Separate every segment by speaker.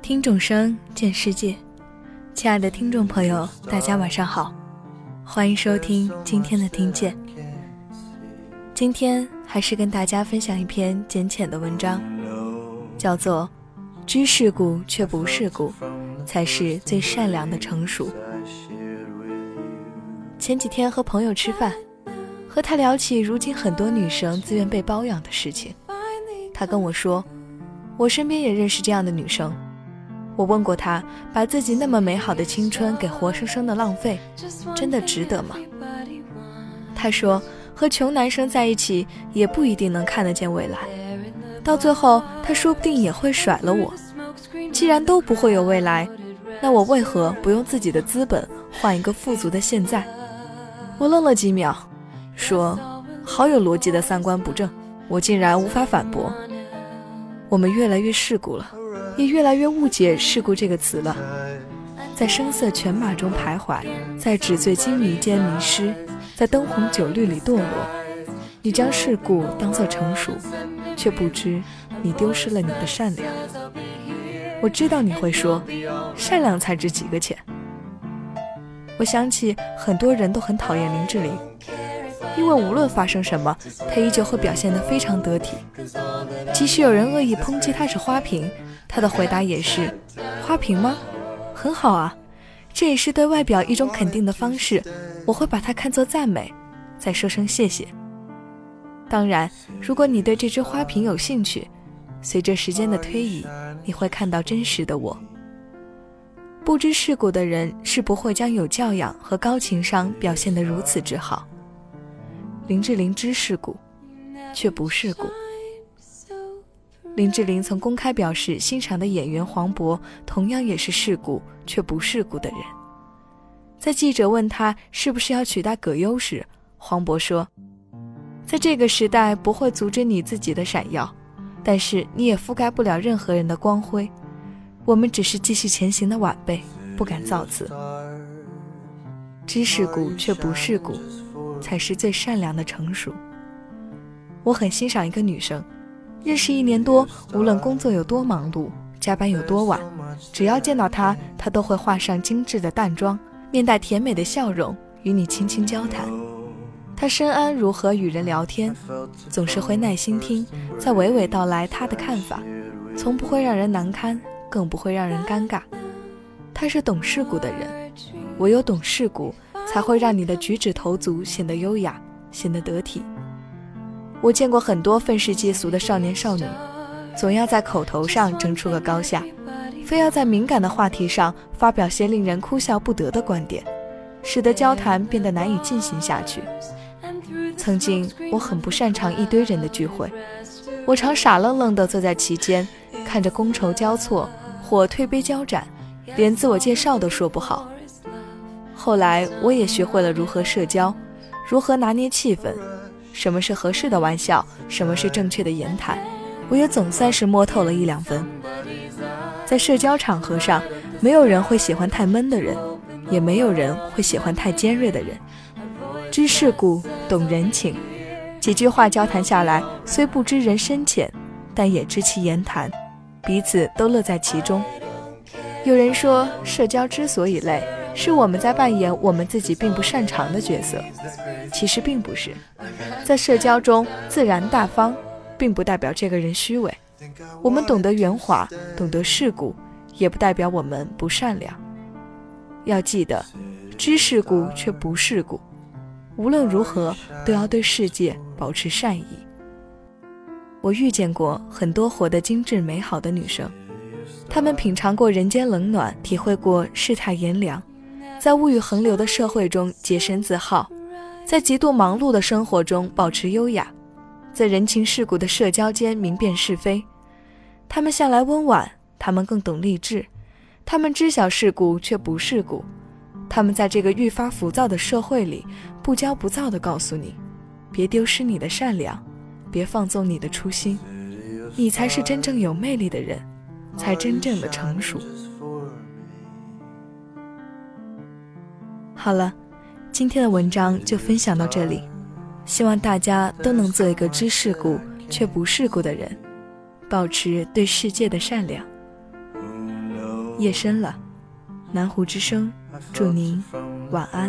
Speaker 1: 听众声见世界，亲爱的听众朋友，大家晚上好，欢迎收听今天的听见。今天还是跟大家分享一篇简浅的文章，叫做“知世故却不世故，才是最善良的成熟”。前几天和朋友吃饭，和他聊起如今很多女生自愿被包养的事情，他跟我说，我身边也认识这样的女生。我问过他，把自己那么美好的青春给活生生的浪费，真的值得吗？他说，和穷男生在一起也不一定能看得见未来，到最后他说不定也会甩了我。既然都不会有未来，那我为何不用自己的资本换一个富足的现在？我愣了几秒，说，好有逻辑的三观不正，我竟然无法反驳。我们越来越世故了。也越来越误解“世故”这个词了，在声色犬马中徘徊，在纸醉金迷间迷失，在灯红酒绿里堕落。你将世故当作成熟，却不知你丢失了你的善良。我知道你会说，善良才值几个钱。我想起很多人都很讨厌林志玲，因为无论发生什么，他依旧会表现得非常得体。即使有人恶意抨击他是花瓶。他的回答也是：花瓶吗？很好啊，这也是对外表一种肯定的方式。我会把它看作赞美，再说声谢谢。当然，如果你对这只花瓶有兴趣，随着时间的推移，你会看到真实的我。不知世故的人是不会将有教养和高情商表现得如此之好。林志玲知世故，却不世故。林志玲曾公开表示欣赏的演员黄渤，同样也是世故却不世故的人。在记者问他是不是要取代葛优时，黄渤说：“在这个时代不会阻止你自己的闪耀，但是你也覆盖不了任何人的光辉。我们只是继续前行的晚辈，不敢造次。知世故却不世故，才是最善良的成熟。”我很欣赏一个女生。认识一年多，无论工作有多忙碌，加班有多晚，只要见到她，她都会化上精致的淡妆，面带甜美的笑容，与你轻轻交谈。她深谙如何与人聊天，总是会耐心听，再娓娓道来她的看法，从不会让人难堪，更不会让人尴尬。她是懂世故的人，唯有懂世故，才会让你的举止投足显得优雅，显得得体。我见过很多愤世嫉俗的少年少女，总要在口头上争出个高下，非要在敏感的话题上发表些令人哭笑不得的观点，使得交谈变得难以进行下去。曾经我很不擅长一堆人的聚会，我常傻愣愣地坐在其间，看着觥筹交错或推杯交盏，连自我介绍都说不好。后来我也学会了如何社交，如何拿捏气氛。什么是合适的玩笑？什么是正确的言谈？我也总算是摸透了一两分。在社交场合上，没有人会喜欢太闷的人，也没有人会喜欢太尖锐的人。知世故，懂人情，几句话交谈下来，虽不知人深浅，但也知其言谈，彼此都乐在其中。有人说，社交之所以累。是我们在扮演我们自己并不擅长的角色，其实并不是。在社交中自然大方，并不代表这个人虚伪。我们懂得圆滑，懂得世故，也不代表我们不善良。要记得，知世故却不世故。无论如何，都要对世界保持善意。我遇见过很多活得精致美好的女生，她们品尝过人间冷暖，体会过世态炎凉。在物欲横流的社会中洁身自好，在极度忙碌的生活中保持优雅，在人情世故的社交间明辨是非。他们向来温婉，他们更懂励志，他们知晓世故却不世故。他们在这个愈发浮躁的社会里，不骄不躁地告诉你：别丢失你的善良，别放纵你的初心，你才是真正有魅力的人，才真正的成熟。好了，今天的文章就分享到这里。
Speaker 2: 希望大家都能做一个知世故却不世故的人，保持对世界的善良。夜深了，南湖之声，祝您晚安。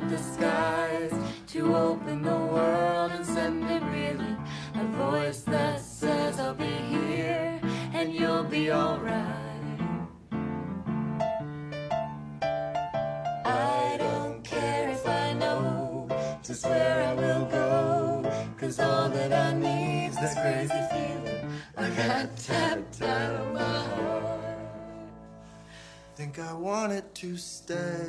Speaker 2: up the skies, to open the world and send it reeling. A voice that says, I'll be here and you'll be alright. I don't care if I know just where I will go, cause all that I need's this crazy feeling I got tapped out of my heart. Think I wanted to stay.